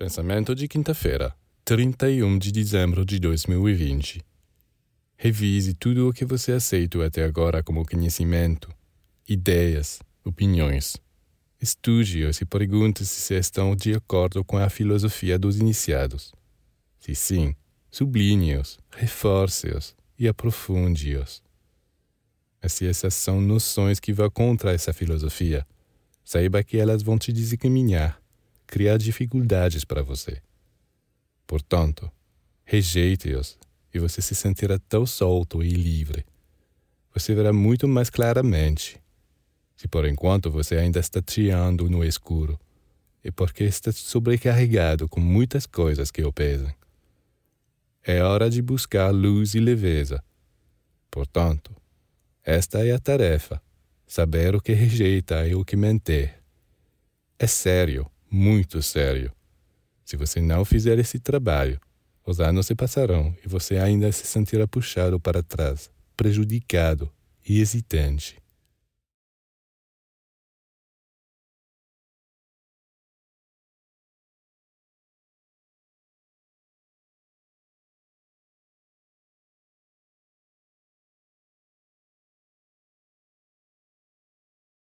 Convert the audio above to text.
Pensamento de quinta-feira, 31 de dezembro de 2020. Revise tudo o que você aceitou até agora como conhecimento, ideias, opiniões. Estude-os e pergunte-se se estão de acordo com a filosofia dos iniciados. Se sim, sublinhe-os, reforce-os e aprofunde-os. Se essas são noções que vão contra essa filosofia, saiba que elas vão te desencaminhar criar dificuldades para você. Portanto, rejeite-os e você se sentirá tão solto e livre. Você verá muito mais claramente. Se por enquanto você ainda está triando no escuro, é porque está sobrecarregado com muitas coisas que o pesam. É hora de buscar luz e leveza. Portanto, esta é a tarefa: saber o que rejeita e o que mentir. É sério muito sério. Se você não fizer esse trabalho, os anos se passarão e você ainda se sentirá puxado para trás, prejudicado e hesitante.